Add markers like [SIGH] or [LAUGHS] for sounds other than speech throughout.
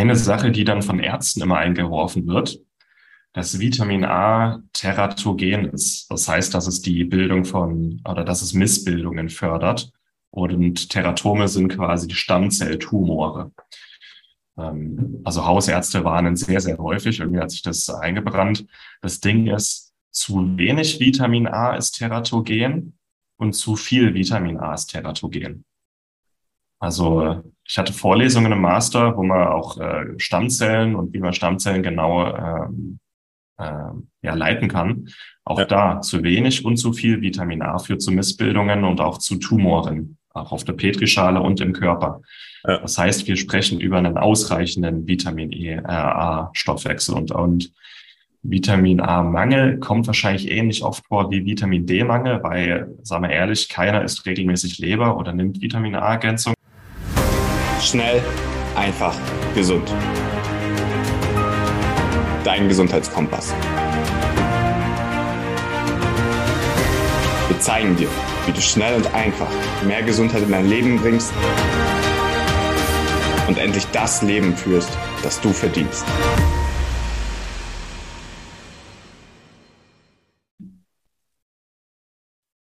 eine Sache, die dann von Ärzten immer eingeworfen wird, dass Vitamin A teratogen ist. Das heißt, dass es die Bildung von oder dass es Missbildungen fördert. Und Teratome sind quasi die Stammzelltumore. Ähm, also Hausärzte warnen sehr, sehr häufig. Irgendwie hat sich das eingebrannt. Das Ding ist, zu wenig Vitamin A ist teratogen und zu viel Vitamin A ist teratogen. Also ich hatte Vorlesungen im Master, wo man auch äh, Stammzellen und wie man Stammzellen genau ähm, äh, ja, leiten kann. Auch ja. da zu wenig und zu viel Vitamin A führt zu Missbildungen und auch zu Tumoren, auch auf der Petrischale und im Körper. Ja. Das heißt, wir sprechen über einen ausreichenden Vitamin E, äh, A-Stoffwechsel und, und Vitamin A-Mangel kommt wahrscheinlich ähnlich oft vor wie Vitamin D-Mangel, weil, sagen wir ehrlich, keiner isst regelmäßig Leber oder nimmt Vitamin A-Ergänzung. Schnell, einfach, gesund dein Gesundheitskompass. Wir zeigen dir, wie du schnell und einfach mehr Gesundheit in dein Leben bringst und endlich das Leben führst, das du verdienst.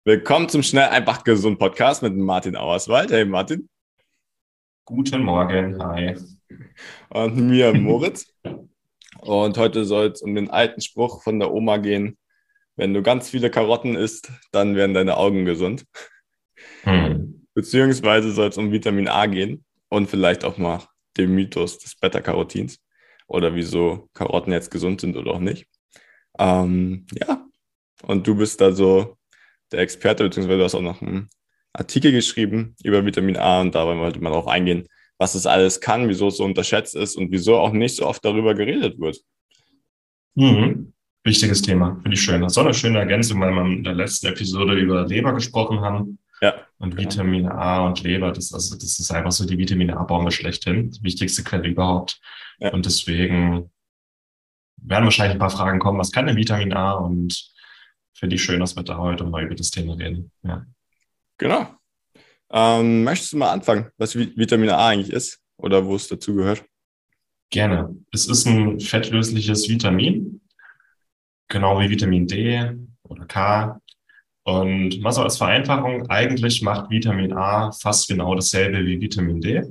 Willkommen zum Schnell einfach gesund Podcast mit Martin Auerswald. Hey Martin. Guten Morgen, hi. Und mir Moritz. Und heute soll es um den alten Spruch von der Oma gehen. Wenn du ganz viele Karotten isst, dann werden deine Augen gesund. Hm. Beziehungsweise soll es um Vitamin A gehen und vielleicht auch mal den Mythos des Beta-Carotins oder wieso Karotten jetzt gesund sind oder auch nicht. Ähm, ja, und du bist da so der Experte, beziehungsweise du hast auch noch einen Artikel geschrieben über Vitamin A und dabei wollte man darauf eingehen, was es alles kann, wieso es so unterschätzt ist und wieso auch nicht so oft darüber geredet wird. Mhm. Wichtiges Thema, finde ich schön. Das ist auch eine schöne Ergänzung, weil wir in der letzten Episode über Leber gesprochen haben. Ja. Und Vitamine A und Leber, das, also, das ist einfach so die Vitamine A-Bombe schlechthin, die wichtigste Quelle überhaupt. Ja. Und deswegen werden wahrscheinlich ein paar Fragen kommen, was kann denn Vitamin A? Und finde ich schön, dass wir da heute mal über das Thema reden. Ja. Genau. Ähm, möchtest du mal anfangen, was Vitamin A eigentlich ist oder wo es dazu gehört? Gerne. Es ist ein fettlösliches Vitamin, genau wie Vitamin D oder K. Und mal so als Vereinfachung, eigentlich macht Vitamin A fast genau dasselbe wie Vitamin D.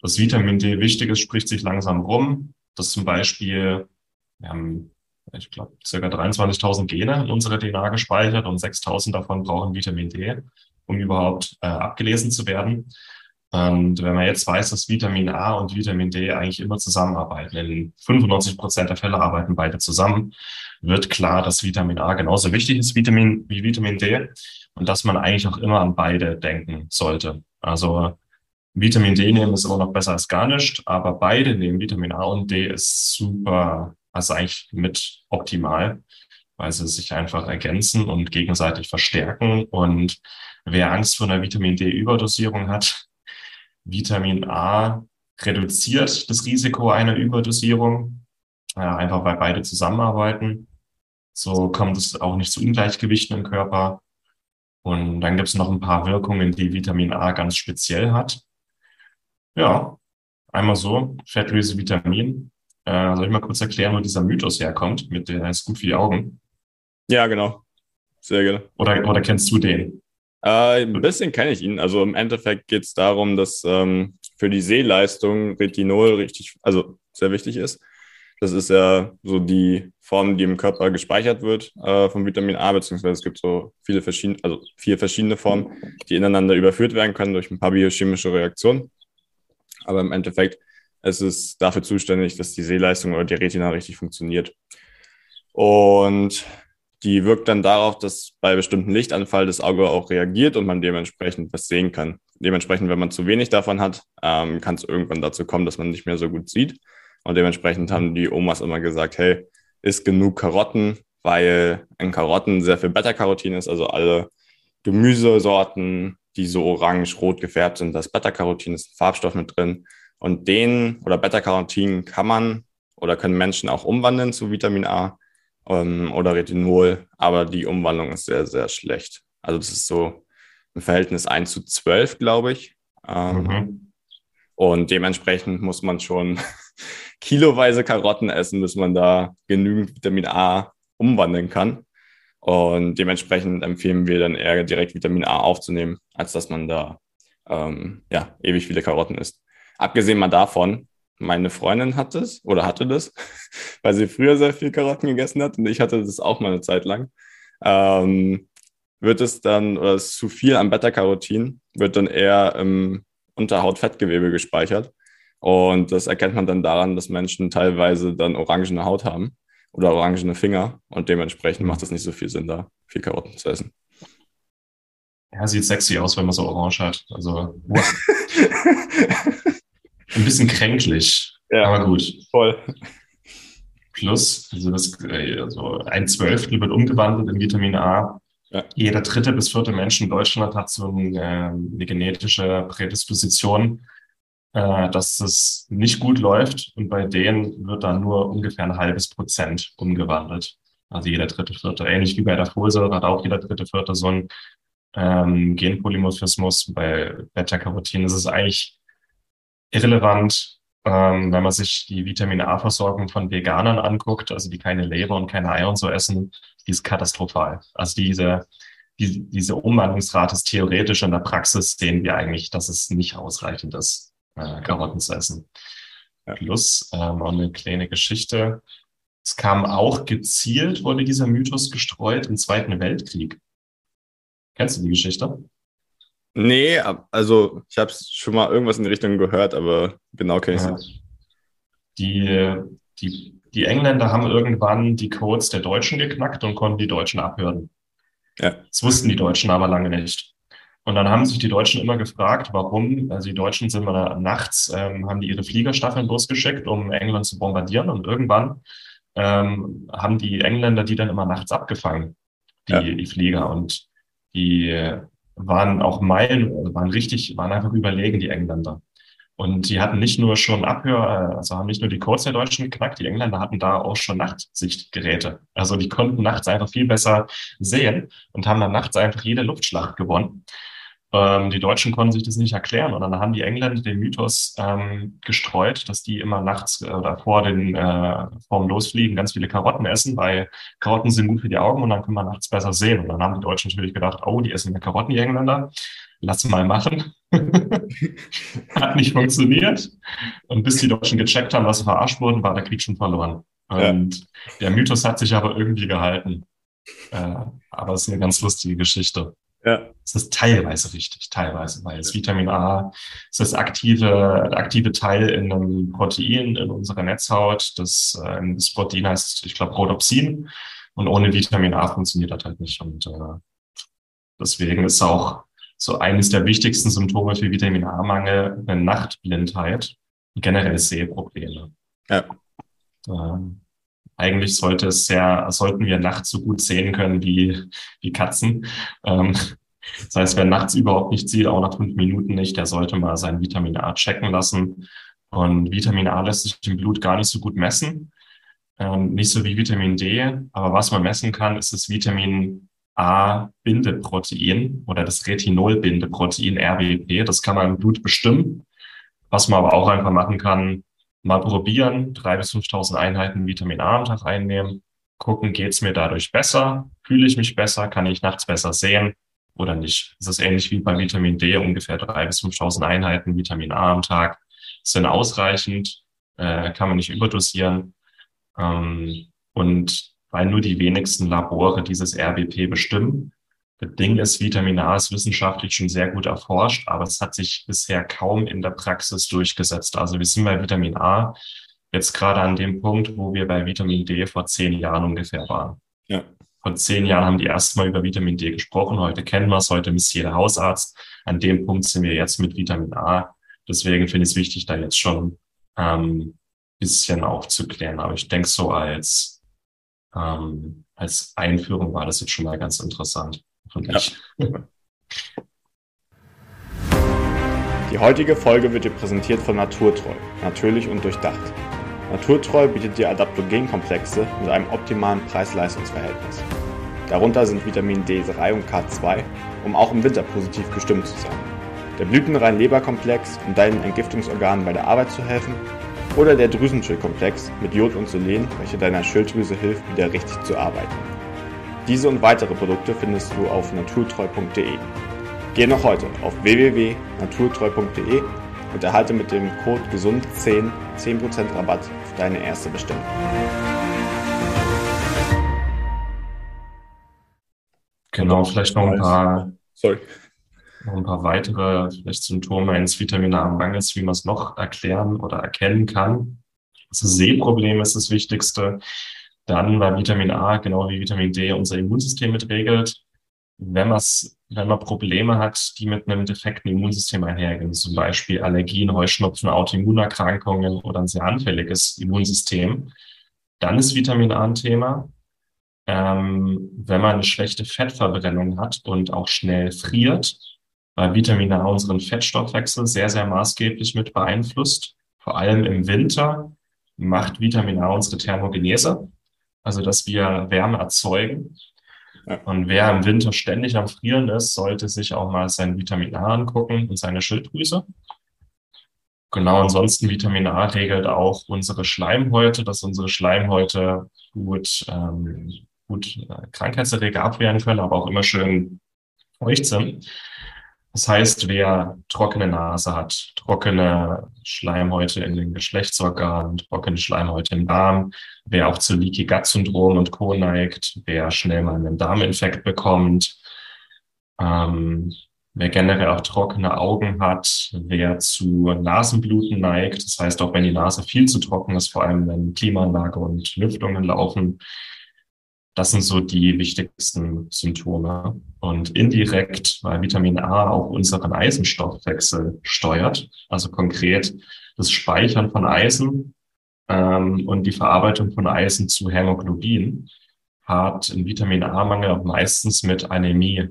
Das Vitamin D wichtig ist, spricht sich langsam rum. Das zum Beispiel, wir haben, ich glaube, circa 23.000 Gene in unserer DNA gespeichert und 6.000 davon brauchen Vitamin D um überhaupt äh, abgelesen zu werden. Und wenn man jetzt weiß, dass Vitamin A und Vitamin D eigentlich immer zusammenarbeiten, in 95 Prozent der Fälle arbeiten beide zusammen, wird klar, dass Vitamin A genauso wichtig ist Vitamin, wie Vitamin D und dass man eigentlich auch immer an beide denken sollte. Also Vitamin D nehmen ist immer noch besser als gar nicht, aber beide nehmen Vitamin A und D ist super, also eigentlich mit optimal, weil sie sich einfach ergänzen und gegenseitig verstärken und Wer Angst vor einer Vitamin D-Überdosierung hat, Vitamin A reduziert das Risiko einer Überdosierung, äh, einfach weil beide zusammenarbeiten. So kommt es auch nicht zu Ungleichgewichten im Körper. Und dann gibt es noch ein paar Wirkungen, die Vitamin A ganz speziell hat. Ja, einmal so, fettlöse Vitamin. Äh, soll ich mal kurz erklären, wo dieser Mythos herkommt, mit der ist gut für die Augen? Ja, genau. Sehr gerne. Oder, oder kennst du den? Äh, ein bisschen kenne ich ihn. Also im Endeffekt geht es darum, dass ähm, für die Sehleistung Retinol richtig, also sehr wichtig ist. Das ist ja so die Form, die im Körper gespeichert wird äh, vom Vitamin A, beziehungsweise es gibt so viele verschiedene, also vier verschiedene Formen, die ineinander überführt werden können durch ein paar biochemische Reaktionen. Aber im Endeffekt ist es dafür zuständig, dass die Sehleistung oder die Retina richtig funktioniert. Und die wirkt dann darauf, dass bei bestimmten Lichtanfall das Auge auch reagiert und man dementsprechend was sehen kann. Dementsprechend, wenn man zu wenig davon hat, ähm, kann es irgendwann dazu kommen, dass man nicht mehr so gut sieht. Und dementsprechend haben die Omas immer gesagt, hey, isst genug Karotten, weil in Karotten sehr viel Beta-Carotin ist, also alle Gemüsesorten, die so orange-rot gefärbt sind, das Beta-Carotin ist ein Farbstoff mit drin. Und den oder Beta-Carotin kann man oder können Menschen auch umwandeln zu Vitamin A ähm, oder Retinol, aber die Umwandlung ist sehr, sehr schlecht. Also das ist so im Verhältnis 1 zu 12, glaube ich. Ähm, mhm. Und dementsprechend muss man schon [LAUGHS] kiloweise Karotten essen, bis man da genügend Vitamin A umwandeln kann. Und dementsprechend empfehlen wir dann eher direkt Vitamin A aufzunehmen, als dass man da ähm, ja, ewig viele Karotten isst. Abgesehen mal davon, meine Freundin hat es oder hatte das, [LAUGHS] weil sie früher sehr viel Karotten gegessen hat und ich hatte das auch mal eine Zeit lang. Ähm, wird es dann, oder ist zu viel an Beta-Carotin, wird dann eher im Unterhautfettgewebe gespeichert. Und das erkennt man dann daran, dass Menschen teilweise dann orangene Haut haben oder orangene Finger und dementsprechend macht es nicht so viel Sinn, da viel Karotten zu essen. Ja, sieht sexy aus, wenn man so orange hat. Also [LAUGHS] [LAUGHS] ein bisschen kränklich, ja, aber gut. Voll. Plus, also, das, also ein Zwölftel wird umgewandelt in Vitamin A. Ja. Jeder dritte bis vierte Mensch in Deutschland hat so eine, eine genetische Prädisposition, äh, dass es nicht gut läuft. Und bei denen wird dann nur ungefähr ein halbes Prozent umgewandelt. Also jeder dritte, vierte. Ähnlich wie bei der Folsäure hat auch jeder dritte, vierte so ein ähm, Genpolymorphismus. Bei Beta-Carotin ist es eigentlich irrelevant, ähm, wenn man sich die Vitamin A-Versorgung von Veganern anguckt, also die keine Leber und keine Eier und so essen, die ist katastrophal. Also diese, die, diese Umwandlungsrate ist theoretisch, in der Praxis sehen wir eigentlich, dass es nicht ausreichend ist, äh, Karotten zu essen. Plus ähm, auch eine kleine Geschichte. Es kam auch gezielt, wurde dieser Mythos gestreut im Zweiten Weltkrieg. Kennst du die Geschichte? Nee, also ich habe schon mal irgendwas in die Richtung gehört, aber genau kenne ich es nicht. Die, die, die Engländer haben irgendwann die Codes der Deutschen geknackt und konnten die Deutschen abhören. Ja. Das wussten die Deutschen aber lange nicht. Und dann haben sich die Deutschen immer gefragt, warum, also die Deutschen sind immer nachts, ähm, haben die ihre Fliegerstaffeln losgeschickt, um England zu bombardieren. Und irgendwann ähm, haben die Engländer die dann immer nachts abgefangen, die, ja. die Flieger. Und die waren auch Meilen, also waren richtig, waren einfach überlegen, die Engländer. Und die hatten nicht nur schon Abhör, also haben nicht nur die Codes der Deutschen geknackt, die Engländer hatten da auch schon Nachtsichtgeräte. Also die konnten nachts einfach viel besser sehen und haben dann nachts einfach jede Luftschlacht gewonnen. Ähm, die Deutschen konnten sich das nicht erklären und dann haben die Engländer den Mythos ähm, gestreut, dass die immer nachts äh, oder vor den äh, vorm Losfliegen ganz viele Karotten essen, weil Karotten sind gut für die Augen und dann können wir nachts besser sehen. Und dann haben die Deutschen natürlich gedacht, oh, die essen ja Karotten, die Engländer. Lass mal machen. [LAUGHS] Hat nicht funktioniert. Und bis die Deutschen gecheckt haben, dass sie verarscht wurden, war der Krieg schon verloren. Und ja. der Mythos hat sich aber irgendwie gehalten. Äh, aber es ist eine ganz lustige Geschichte. Ja. Es ist teilweise richtig, teilweise, weil das Vitamin A ist das aktive, aktive Teil in einem Protein in unserer Netzhaut. Das, äh, das Protein heißt, ich glaube, Rhodopsin. Und ohne Vitamin A funktioniert das halt nicht. Und äh, deswegen ist auch so eines der wichtigsten Symptome für Vitamin A-Mangel eine Nachtblindheit und generell Sehprobleme. Ja. Ähm, eigentlich sollte es sehr, sollten wir nachts so gut sehen können wie, wie Katzen. Ähm, das heißt, wer nachts überhaupt nicht sieht, auch nach fünf Minuten nicht, der sollte mal sein Vitamin A checken lassen. Und Vitamin A lässt sich im Blut gar nicht so gut messen. Ähm, nicht so wie Vitamin D. Aber was man messen kann, ist das Vitamin A-Bindeprotein oder das Retinol-Bindeprotein RBP. Das kann man im Blut bestimmen. Was man aber auch einfach machen kann, mal probieren, drei bis 5.000 Einheiten Vitamin A am Tag einnehmen, gucken, geht's mir dadurch besser, fühle ich mich besser, kann ich nachts besser sehen oder nicht. Es ist ähnlich wie bei Vitamin D, ungefähr drei bis 5.000 Einheiten Vitamin A am Tag sind ausreichend, äh, kann man nicht überdosieren. Ähm, und weil nur die wenigsten Labore dieses RBP bestimmen, das Ding ist, Vitamin A ist wissenschaftlich schon sehr gut erforscht, aber es hat sich bisher kaum in der Praxis durchgesetzt. Also wir sind bei Vitamin A jetzt gerade an dem Punkt, wo wir bei Vitamin D vor zehn Jahren ungefähr waren. Ja. Vor zehn Jahren haben die erstmal über Vitamin D gesprochen. Heute kennen wir es, heute misst jeder Hausarzt. An dem Punkt sind wir jetzt mit Vitamin A. Deswegen finde ich es wichtig, da jetzt schon ähm, bisschen aufzuklären. Aber ich denke so als, ähm, als Einführung war das jetzt schon mal ganz interessant. Ja. Die heutige Folge wird dir präsentiert von Naturtreu, natürlich und durchdacht. Naturtreu bietet dir Adaptogenkomplexe mit einem optimalen Preis-Leistungs-Verhältnis. Darunter sind Vitamin D3 und K2, um auch im Winter positiv gestimmt zu sein. Der blütenrein Leberkomplex, um deinen Entgiftungsorganen bei der Arbeit zu helfen. oder der Drüsenschildkomplex mit Jod und Selen, welcher deiner Schilddrüse hilft, wieder richtig zu arbeiten. Diese und weitere Produkte findest du auf naturtreu.de. Geh noch heute auf www.naturtreu.de und erhalte mit dem Code GESUND10 10% Rabatt auf deine erste Bestellung. Genau, vielleicht noch ein paar, Sorry. noch ein paar weitere vielleicht Symptome eines Vitamin A-Mangels, wie man es noch erklären oder erkennen kann. Das Sehproblem ist das Wichtigste. Dann, weil Vitamin A, genau wie Vitamin D, unser Immunsystem mitregelt. Wenn, wenn man Probleme hat, die mit einem defekten Immunsystem einhergehen, zum Beispiel Allergien, Heuschnupfen, Autoimmunerkrankungen oder ein sehr anfälliges Immunsystem, dann ist Vitamin A ein Thema ähm, wenn man eine schlechte Fettverbrennung hat und auch schnell friert, weil Vitamin A unseren Fettstoffwechsel sehr, sehr maßgeblich mit beeinflusst. Vor allem im Winter macht Vitamin A unsere Thermogenese, also dass wir Wärme erzeugen. Und wer im Winter ständig am Frieren ist, sollte sich auch mal sein Vitamin A angucken und seine Schilddrüse. Genau, ansonsten Vitamin A regelt auch unsere Schleimhäute, dass unsere Schleimhäute gut ähm, gut äh, Krankheitserreger abwehren können, aber auch immer schön feucht sind. Das heißt, wer trockene Nase hat, trockene Schleimhäute in den Geschlechtsorganen, trockene Schleimhäute im Darm, wer auch zu Leaky Gut Syndrom und Co. neigt, wer schnell mal einen Darminfekt bekommt, ähm, wer generell auch trockene Augen hat, wer zu Nasenbluten neigt, das heißt auch wenn die Nase viel zu trocken ist, vor allem wenn Klimaanlage und Lüftungen laufen, das sind so die wichtigsten Symptome. Und indirekt, weil Vitamin A auch unseren Eisenstoffwechsel steuert, also konkret das Speichern von Eisen ähm, und die Verarbeitung von Eisen zu Hämoglobin, hat ein Vitamin A-Mangel auch meistens mit Anämie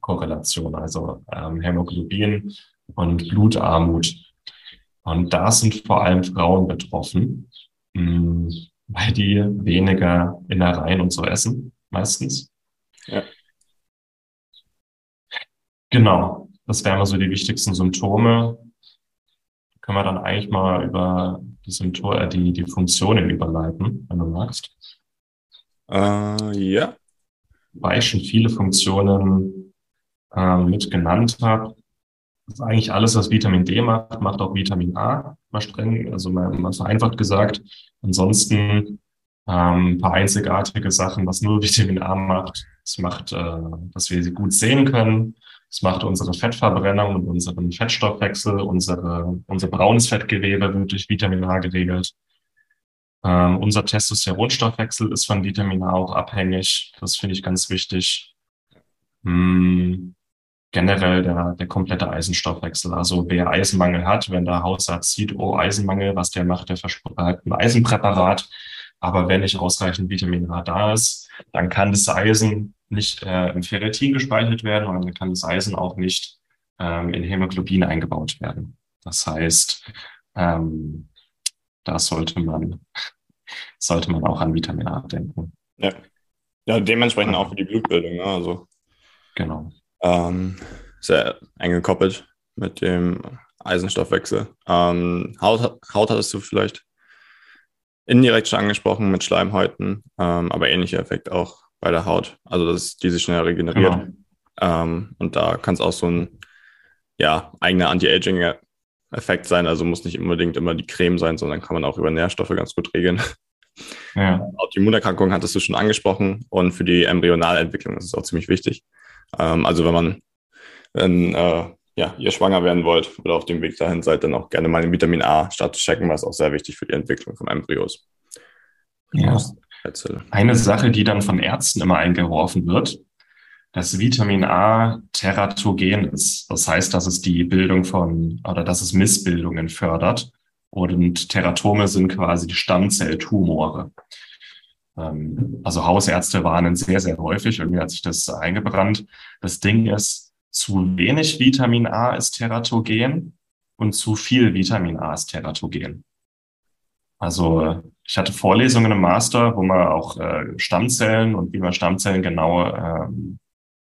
Korrelation, also ähm, Hämoglobin und Blutarmut. Und da sind vor allem Frauen betroffen. Hm weil die weniger Innereien und so essen, meistens. Ja. Genau, das wären mal so die wichtigsten Symptome. Können wir dann eigentlich mal über die Symptome, äh, die, die Funktionen überleiten, wenn du magst. Äh, ja. Weil ich schon viele Funktionen äh, mit genannt habe. Das ist eigentlich alles, was Vitamin D macht, macht auch Vitamin A mal streng, also mal, mal vereinfacht gesagt. Ansonsten ähm, ein paar einzigartige Sachen, was nur [LAUGHS] Vitamin A macht. Es macht, äh, dass wir sie gut sehen können. Es macht unsere Fettverbrennung und unseren Fettstoffwechsel, unsere, unser braunes Fettgewebe wird durch Vitamin A geregelt. Ähm, unser Testosteronstoffwechsel ist von Vitamin A auch abhängig. Das finde ich ganz wichtig. Hm, generell der, der komplette Eisenstoffwechsel. Also wer Eisenmangel hat, wenn der Hausarzt sieht, oh, Eisenmangel, was der macht, der verschreibt ein Eisenpräparat. Aber wenn nicht ausreichend Vitamin A da ist, dann kann das Eisen nicht äh, im Ferritin gespeichert werden und dann kann das Eisen auch nicht ähm, in Hämoglobin eingebaut werden. Das heißt, ähm, da sollte man, [LAUGHS] sollte man auch an Vitamin A denken. Ja, ja dementsprechend auch für die Blutbildung. Ne? Also, genau ähm, sehr eng gekoppelt mit dem Eisenstoffwechsel. Ähm, Haut, Haut hattest du vielleicht indirekt schon angesprochen mit Schleimhäuten, ähm, aber ähnlicher Effekt auch bei der Haut. Also, dass die sich schnell regeneriert. Genau. Ähm, und da kann es auch so ein ja, eigener Anti-Aging-Effekt sein. Also muss nicht unbedingt immer die Creme sein, sondern kann man auch über Nährstoffe ganz gut regeln. Ja. Autoimmunerkrankungen hattest du schon angesprochen und für die Embryonalentwicklung ist es auch ziemlich wichtig. Ähm, also wenn man wenn, äh, ja, ihr schwanger werden wollt oder auf dem Weg dahin seid, dann auch gerne mal den Vitamin A-Start checken, was auch sehr wichtig für die Entwicklung von Embryos. Ja. Eine Sache, die dann von Ärzten immer eingeworfen wird, dass Vitamin A teratogen ist. Das heißt, dass es die Bildung von oder dass es Missbildungen fördert. Und Teratome sind quasi die Stammzelltumore. Ähm, also Hausärzte warnen sehr, sehr häufig. Irgendwie hat sich das eingebrannt. Das Ding ist, zu wenig Vitamin A ist teratogen und zu viel Vitamin A ist teratogen. Also ich hatte Vorlesungen im Master, wo man auch äh, Stammzellen und wie man Stammzellen genau ähm,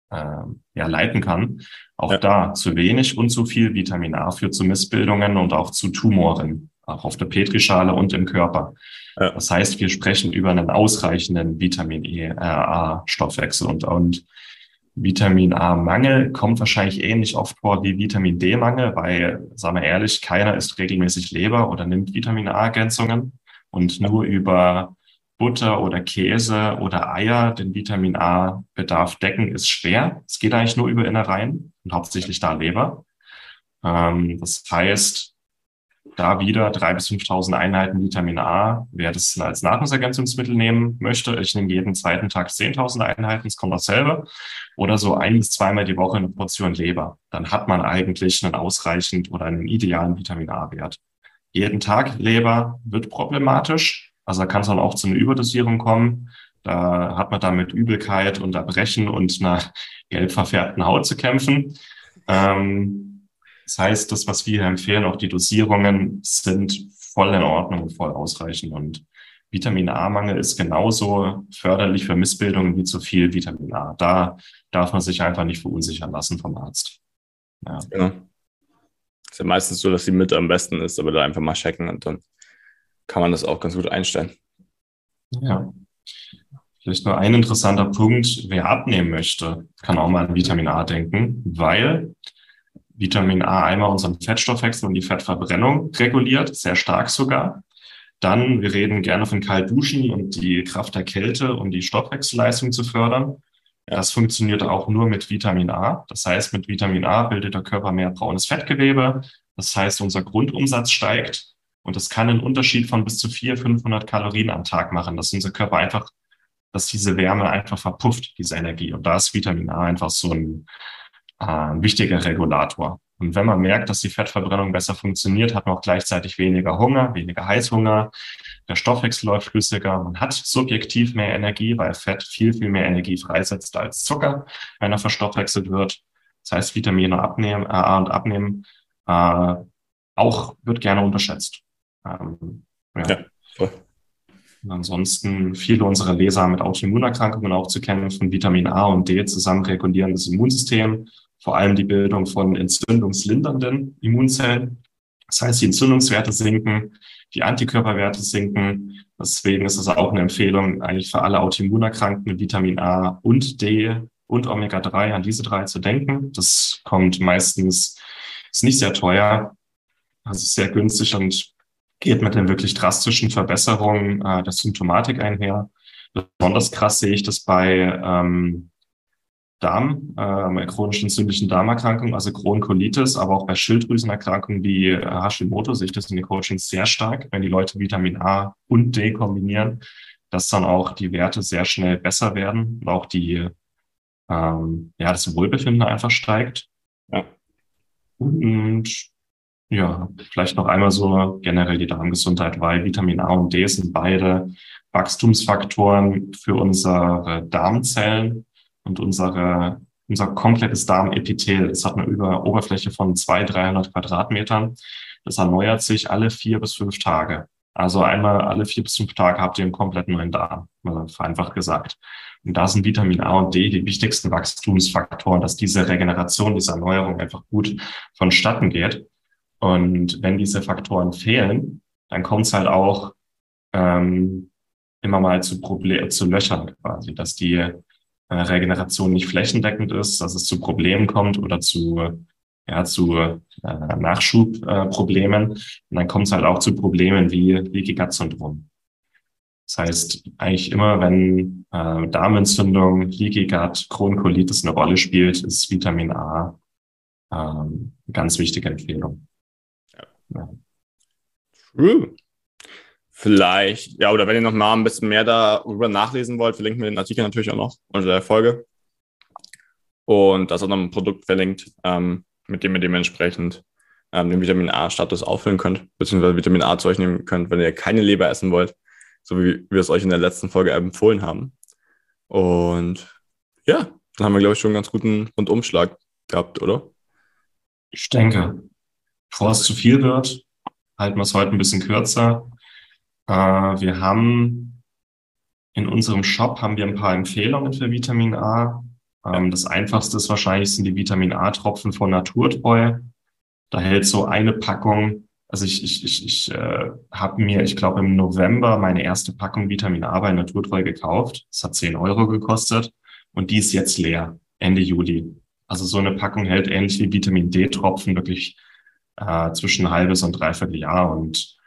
äh, ja, leiten kann. Auch ja. da zu wenig und zu viel Vitamin A führt zu Missbildungen und auch zu Tumoren auch auf der Petrischale und im Körper. Ja. Das heißt, wir sprechen über einen ausreichenden Vitamin E, äh, und, und Vitamin A-Mangel kommt wahrscheinlich ähnlich oft vor wie Vitamin D-Mangel, weil, sagen wir ehrlich, keiner isst regelmäßig Leber oder nimmt Vitamin A-Ergänzungen und nur über Butter oder Käse oder Eier den Vitamin A-Bedarf decken, ist schwer. Es geht eigentlich nur über Innereien und hauptsächlich da Leber. Ähm, das heißt, da wieder drei bis 5.000 Einheiten Vitamin A, wer das als Nahrungsergänzungsmittel nehmen möchte. Ich nehme jeden zweiten Tag 10.000 Einheiten, es kommt dasselbe. Oder so ein bis zweimal die Woche eine Portion Leber. Dann hat man eigentlich einen ausreichend oder einen idealen Vitamin A-Wert. Jeden Tag Leber wird problematisch. Also da kann es dann auch zu einer Überdosierung kommen. Da hat man dann mit Übelkeit und Erbrechen und einer [LAUGHS] gelb verfärbten Haut zu kämpfen. Ähm, das heißt, das, was wir hier empfehlen, auch die Dosierungen sind voll in Ordnung und voll ausreichend. Und Vitamin A-Mangel ist genauso förderlich für Missbildungen wie zu viel Vitamin A. Da darf man sich einfach nicht verunsichern lassen vom Arzt. Ja. Genau. Ist ja meistens so, dass die Mitte am besten ist, aber da einfach mal checken und dann kann man das auch ganz gut einstellen. Ja. Vielleicht nur ein interessanter Punkt, wer abnehmen möchte, kann auch mal an Vitamin A denken, weil Vitamin A einmal unseren Fettstoffwechsel und die Fettverbrennung reguliert, sehr stark sogar. Dann, wir reden gerne von Kaltduschen und die Kraft der Kälte, um die Stoffwechselleistung zu fördern. Das funktioniert auch nur mit Vitamin A. Das heißt, mit Vitamin A bildet der Körper mehr braunes Fettgewebe. Das heißt, unser Grundumsatz steigt. Und das kann einen Unterschied von bis zu 400, 500 Kalorien am Tag machen, dass unser Körper einfach, dass diese Wärme einfach verpufft, diese Energie. Und da ist Vitamin A einfach so ein, ein wichtiger Regulator. Und wenn man merkt, dass die Fettverbrennung besser funktioniert, hat man auch gleichzeitig weniger Hunger, weniger Heißhunger, der Stoffwechsel läuft flüssiger, man hat subjektiv mehr Energie, weil Fett viel, viel mehr Energie freisetzt als Zucker, wenn er verstoffwechselt wird. Das heißt, Vitamine abnehmen, äh, A und abnehmen äh, auch wird gerne unterschätzt. Ähm, ja. ja, voll. Und ansonsten viele unserer Leser mit Autoimmunerkrankungen auch zu kämpfen. Vitamin A und D zusammen regulieren das Immunsystem vor allem die Bildung von entzündungslindernden Immunzellen. Das heißt, die Entzündungswerte sinken, die Antikörperwerte sinken. Deswegen ist es auch eine Empfehlung eigentlich für alle Autoimmunerkrankten Vitamin A und D und Omega-3 an diese drei zu denken. Das kommt meistens, ist nicht sehr teuer, also sehr günstig und geht mit den wirklich drastischen Verbesserungen äh, der Symptomatik einher. Besonders krass sehe ich das bei ähm, Darm, äh, chronischen entzündlichen Darmerkrankungen, also Crohn-Colitis, aber auch bei Schilddrüsenerkrankungen wie äh, Hashimoto sehe ich das in den Coachings sehr stark, wenn die Leute Vitamin A und D kombinieren, dass dann auch die Werte sehr schnell besser werden und auch die, ähm, ja, das Wohlbefinden einfach steigt. Ja. Und ja, vielleicht noch einmal so generell die Darmgesundheit, weil Vitamin A und D sind beide Wachstumsfaktoren für unsere Darmzellen und unsere, unser komplettes Darmepithel, es hat eine über Oberfläche von 200, 300 Quadratmetern. Das erneuert sich alle vier bis fünf Tage. Also einmal alle vier bis fünf Tage habt ihr einen komplett neuen Darm, vereinfacht gesagt. Und da sind Vitamin A und D die wichtigsten Wachstumsfaktoren, dass diese Regeneration, diese Erneuerung einfach gut vonstatten geht. Und wenn diese Faktoren fehlen, dann kommt es halt auch ähm, immer mal zu Problem, zu Löchern quasi, dass die Regeneration nicht flächendeckend ist, dass es zu Problemen kommt oder zu, ja, zu äh, Nachschubproblemen. Äh, und dann kommt es halt auch zu Problemen wie Leaky Gut Syndrom. Das heißt, eigentlich immer, wenn äh, Darmentzündung, Leaky Gut, Crohn-Colitis eine Rolle spielt, ist Vitamin A äh, eine ganz wichtige Empfehlung. Ja. ja. True. Vielleicht, ja, oder wenn ihr noch mal ein bisschen mehr darüber nachlesen wollt, verlinken wir den Artikel natürlich auch noch unter der Folge. Und da ist auch noch ein Produkt verlinkt, ähm, mit dem ihr dementsprechend ähm, den Vitamin A-Status auffüllen könnt, beziehungsweise Vitamin A zu euch nehmen könnt, wenn ihr keine Leber essen wollt, so wie wir es euch in der letzten Folge empfohlen haben. Und ja, dann haben wir, glaube ich, schon einen ganz guten Rundumschlag gehabt, oder? Ich denke, bevor es zu viel wird, halten wir es heute ein bisschen kürzer. Äh, wir haben in unserem Shop haben wir ein paar Empfehlungen für Vitamin A. Ähm, das einfachste ist wahrscheinlich sind die Vitamin A-Tropfen von Naturtreu. Da hält so eine Packung Also ich, ich, ich, ich äh, habe mir, ich glaube, im November meine erste Packung Vitamin A bei Naturtreu gekauft. Das hat 10 Euro gekostet und die ist jetzt leer, Ende Juli. Also so eine Packung hält ähnlich wie Vitamin D-Tropfen wirklich äh, zwischen ein halbes und dreiviertel Jahr und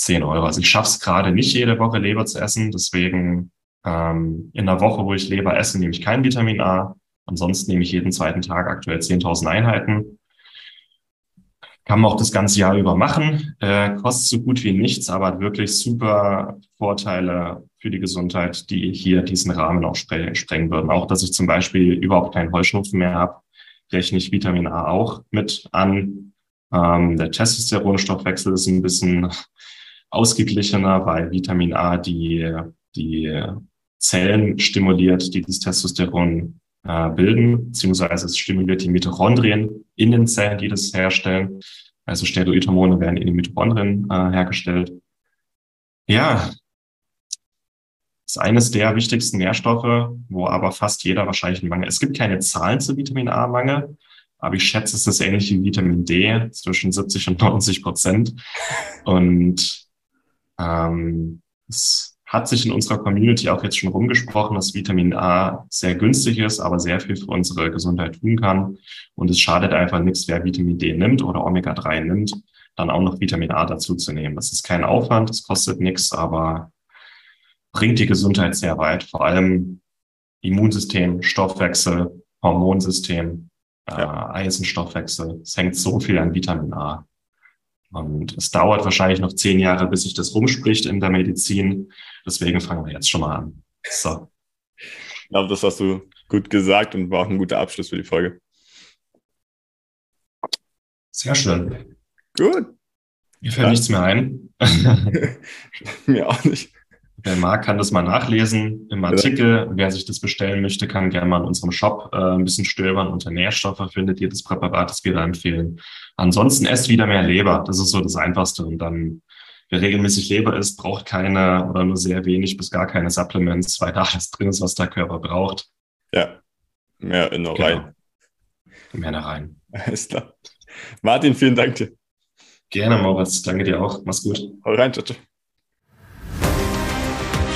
10 Euro. Also ich schaffe es gerade nicht jede Woche Leber zu essen. Deswegen ähm, in der Woche, wo ich Leber esse, nehme ich kein Vitamin A. Ansonsten nehme ich jeden zweiten Tag aktuell 10.000 Einheiten. Kann man auch das ganze Jahr über machen. Äh, kostet so gut wie nichts, aber hat wirklich super Vorteile für die Gesundheit, die hier diesen Rahmen auch sprengen würden. Auch, dass ich zum Beispiel überhaupt keinen Heuschnupfen mehr habe, rechne ich Vitamin A auch mit an. Ähm, der Testosteronstoffwechsel ist ein bisschen ausgeglichener, weil Vitamin A die, die Zellen stimuliert, die das Testosteron äh, bilden, beziehungsweise es stimuliert die Mitochondrien in den Zellen, die das herstellen. Also Steroidhormone werden in den Mitochondrien äh, hergestellt. Ja, ist eines der wichtigsten Nährstoffe, wo aber fast jeder wahrscheinlich einen Mangel. Es gibt keine Zahlen zu Vitamin A-Mangel, aber ich schätze, es ist ähnlich wie Vitamin D, zwischen 70 und 90 Prozent. Und ähm, es hat sich in unserer Community auch jetzt schon rumgesprochen, dass Vitamin A sehr günstig ist, aber sehr viel für unsere Gesundheit tun kann. Und es schadet einfach nichts, wer Vitamin D nimmt oder Omega-3 nimmt, dann auch noch Vitamin A dazu zu nehmen. Das ist kein Aufwand, das kostet nichts, aber bringt die Gesundheit sehr weit. Vor allem Immunsystem, Stoffwechsel, Hormonsystem, äh, ja. äh, Eisenstoffwechsel. Es hängt so viel an Vitamin A. Und es dauert wahrscheinlich noch zehn Jahre, bis sich das rumspricht in der Medizin. Deswegen fangen wir jetzt schon mal an. So. Ich glaube, das hast du gut gesagt und war auch ein guter Abschluss für die Folge. Sehr schön. Gut. Mir fällt ja. nichts mehr ein. [LAUGHS] Mir auch nicht. Wer mag, kann das mal nachlesen im Artikel. Wer sich das bestellen möchte, kann gerne mal in unserem Shop äh, ein bisschen stöbern. Unter Nährstoffe findet ihr das Präparat, das wir da empfehlen. Ansonsten esst wieder mehr Leber. Das ist so das Einfachste. Und dann, wer regelmäßig Leber isst, braucht keine oder nur sehr wenig bis gar keine Supplements, weil da alles drin ist, was der Körper braucht. Ja, mehr in der genau. rein. Mehr da rein. Alles klar. Martin, vielen Dank dir. Gerne, Moritz. Danke dir auch. Mach's gut. Hau rein, ciao, ciao.